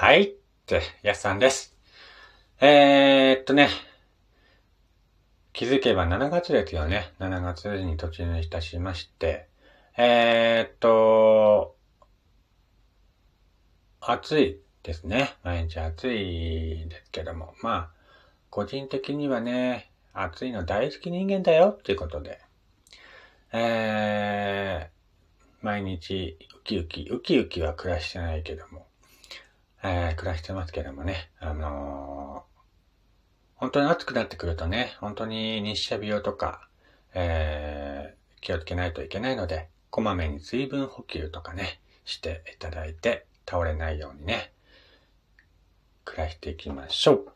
はい。って、やすさんです。えー、っとね。気づけば7月ですよね。7月に突入いたしまして。えー、っと、暑いですね。毎日暑いですけども。まあ、個人的にはね、暑いの大好き人間だよっていうことで。えー、毎日ウキウキ、ウキウキは暮らしてないけども。えー、暮らしてますけどもね。あのー本当に暑くなってくるとね、本当に日射病とか、えー、気をつけないといけないので、こまめに水分補給とかね、していただいて、倒れないようにね、暮らしていきましょう。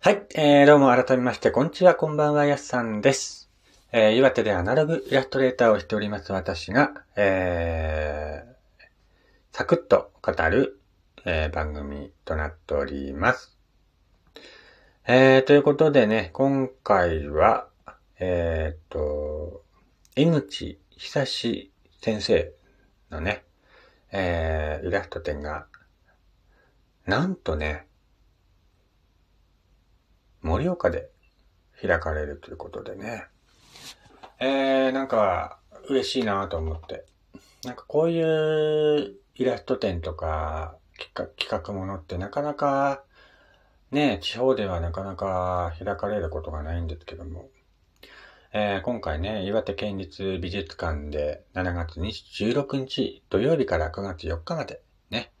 はい、えー、どうも改めまして、こんにちは、こんばんは、やすさんです。えー、岩手でアナログイラストレーターをしております私が、えー、サクッと語る、えー番組となっております。えー、ということでね、今回は、えーっと、江口久志先生のね、えー、イラスト展が、なんとね、盛岡で開かれるということでね、えー、なんか、嬉しいなと思って。なんかこういうイラスト展とか企画企画ものってなかなか、ね、地方ではなかなか開かれることがないんですけども。えー今回ね、岩手県立美術館で7月16日土曜日から9月4日までね、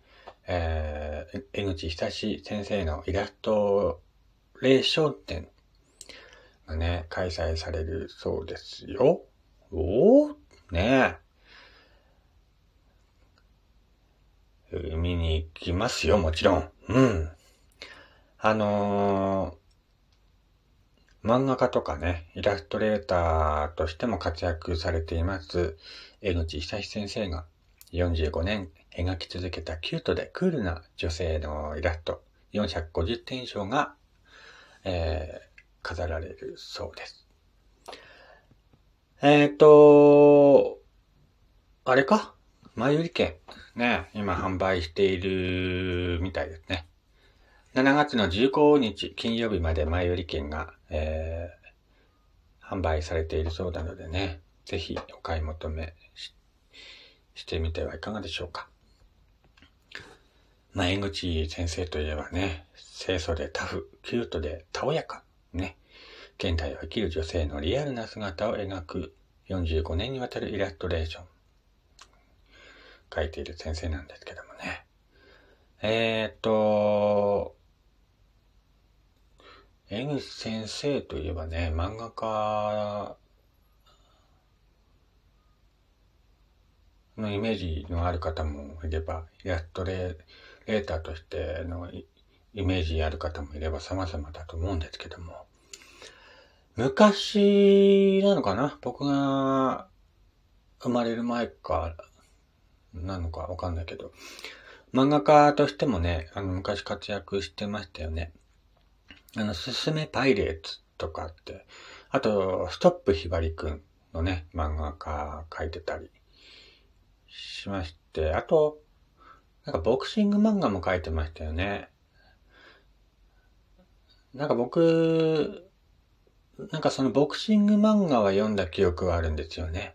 えー、江口久志先生のイラストレーション展がね、開催されるそうですよ。おおねえ。見に行きますよ、もちろん。うん。あのー漫画家とかね、イラストレーターとしても活躍されています、江口久志先生が45年描き続けたキュートでクールな女性のイラスト450点以上が、えー飾られるそうです。えっ、と、あれか？前売り券。ね、今販売しているみたいですね。7月の15日金曜日まで前売り券が、えー販売されているそうなのでね、ぜひお買い求めししてみてはいかがでしょうか。まあ、江口先生といえばね、清楚でタフ、キュートでたおやか、ね、現代を生きる女性のリアルな姿を描く45年にわたるイラストレーション、書いている先生なんですけどもね。えーっと、江口先生といえばね、漫画家のイメージのある方もいれば、イラストレーターとしてのイイメージある方もいれば様々だと思うんですけども、昔なのかな？僕が生まれる前か、なのかわかんないけど、漫画家としてもね、あの、昔活躍してましたよね。あの、すすめパイレーツとかって、あと、ストップひばりくんのね、漫画家描いてたりしまして、あと、なんかボクシング漫画も描いてましたよね。なんか僕、なんかそのボクシング漫画は読んだ記憶はあるんですよね。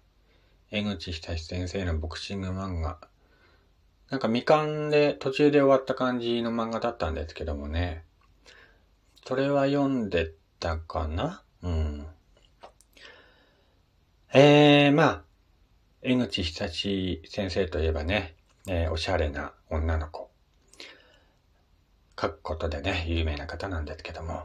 江口久志先生のボクシング漫画。なんか未完で途中で終わった感じの漫画だったんですけどもね。それは読んでたかな？うん。えー、まあ、江口久志先生といえばね、えーおしゃれな女の子。書くことでね、有名な方なんですけども。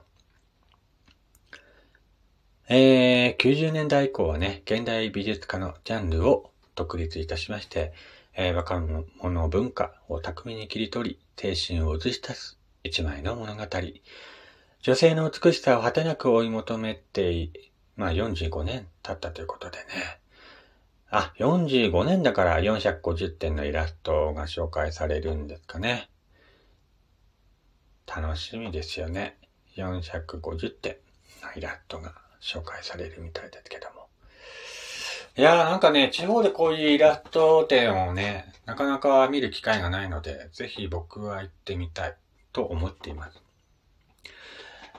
えー、90年代以降はね、現代美術家のジャンルを独立いたしまして、えー若者文化を巧みに切り取り、青春を映し出す一枚の物語。女性の美しさを果てなく追い求めて、まあ45年経ったということでね。あ、45年だから450点のイラストが紹介されるんですかね。楽しみですよね。450点のイラストが紹介されるみたいですけども。いやーなんかね、地方でこういうイラスト展をね、なかなか見る機会がないので、ぜひ僕は行ってみたいと思っています。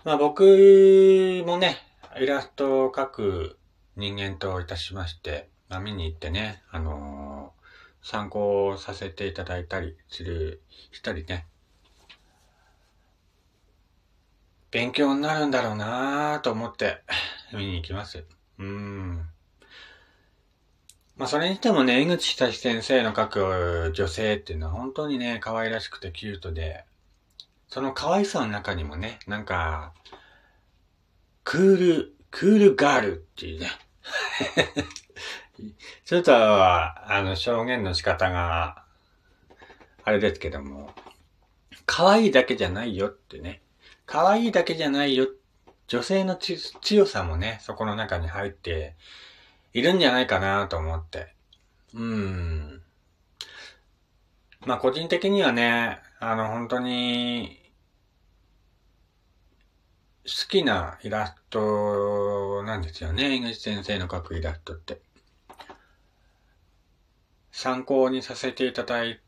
まあ僕もね、イラストを描く人間といたしまして、まあ見に行ってね、あのー、参考させていただいたりする、したりね、勉強になるんだろうなぁと思って見に行きます。うん。まあそれにしてもね、江口久志先生の書く女性っていうのは本当にね、可愛らしくてキュートで、その可愛さの中にもね、なんか、クール、クールガールっていうね。ちょっと、あの、表現の仕方が、あれですけども、可愛いだけじゃないよってね。可愛いだけじゃないよ。女性の強さもね、そこの中に入っているんじゃないかなと思って。うん。まあ個人的にはね、あの本当に好きなイラストなんですよね。井口先生の描くイラストって。参考にさせていただい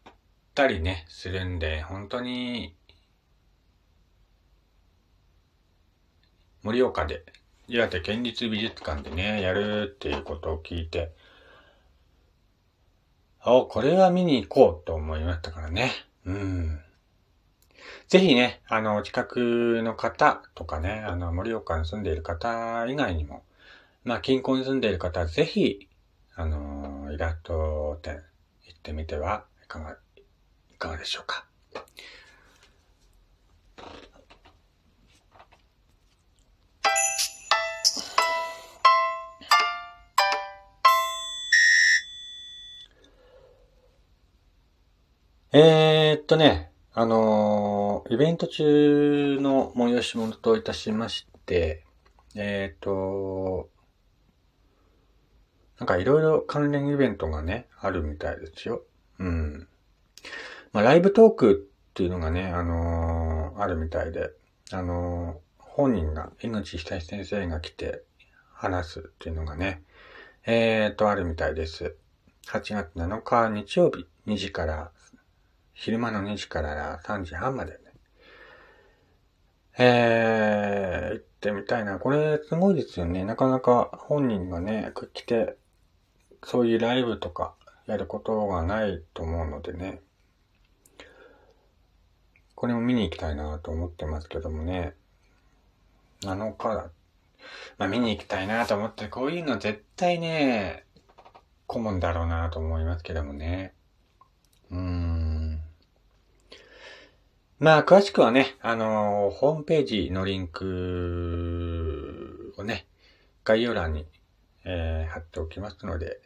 たりね、するんで、本当に盛岡で岩手県立美術館でね、やるっていうことを聞いて、あ、これは見に行こうと思いましたからね。うん。ぜひね、あの、近くの方とかね、あの、盛岡に住んでいる方以外にも、まあ、近郊に住んでいる方はぜひ、あの、イラスト展行ってみてはいかが、いかがでしょうか。えー、っとね、あのー、イベント中の催し物といたしまして、えー、っと、なんかいろいろ関連イベントがね、あるみたいですよ。うん。まあ、ライブトークっていうのがね、あのー、あるみたいで、あの本人が、井口久志先生が来て話すっていうのがね、えー、っと、あるみたいです。8月7日日曜日2時から昼間の2時から3時半までね。えー、行ってみたいな。これすごいですよね。なかなか本人がね、来て、そういうライブとかやることがないと思うのでね。これも見に行きたいなと思ってますけどもね。7日だ。まあ見に行きたいなと思って、こういうの絶対ね、顧問だろうなと思いますけどもね。うん。まあ、詳しくはね、あのー、ホームページのリンクをね、概要欄に、えー、貼っておきますので、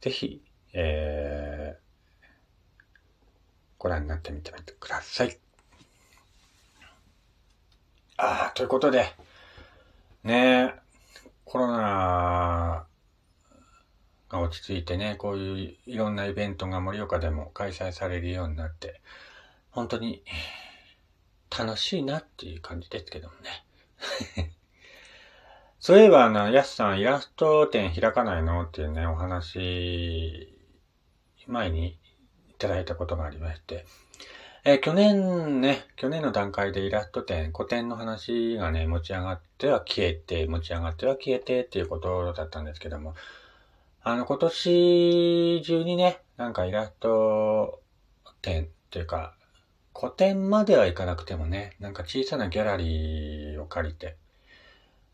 ぜひ、えー、ご覧になってみてみてください。ああ、ということで、ねコロナが落ち着いてね、こういういろんなイベントが盛岡でも開催されるようになって、本当に楽しいなっていう感じですけどもね。そういえば、あの、やすさん、イラスト展開かないのっていうね、お話、前にいただいたことがありまして、えー、去年ね、去年の段階でイラスト展、古典の話がね、持ち上がっては消えて、持ち上がっては消えてっていうことだったんですけども、あの、今年中にね、なんかイラスト展っていうか、古典まではいかなくてもね、なんか小さなギャラリーを借りて、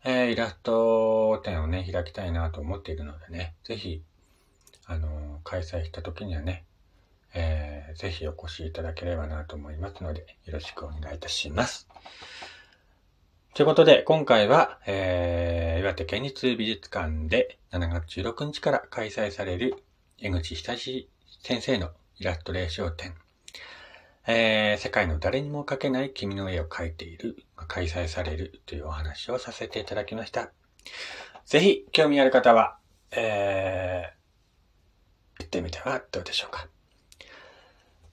えー、イラスト展をね、開きたいなと思っているのでね、ぜひ、あのー、開催した時にはね、えー、ぜひお越しいただければなと思いますので、よろしくお願いいたします。ということで、今回は、えー、岩手県立美術館で7月16日から開催される江口久志先生のイラストレーション展えー、世界の誰にも描けない君の絵を描いている、開催されるというお話をさせていただきました。ぜひ、興味ある方は、えー、行ってみてはどうでしょうか。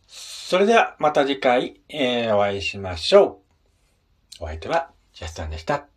それでは、また次回、えー、お会いしましょう。お相手は、ジャスタンでした。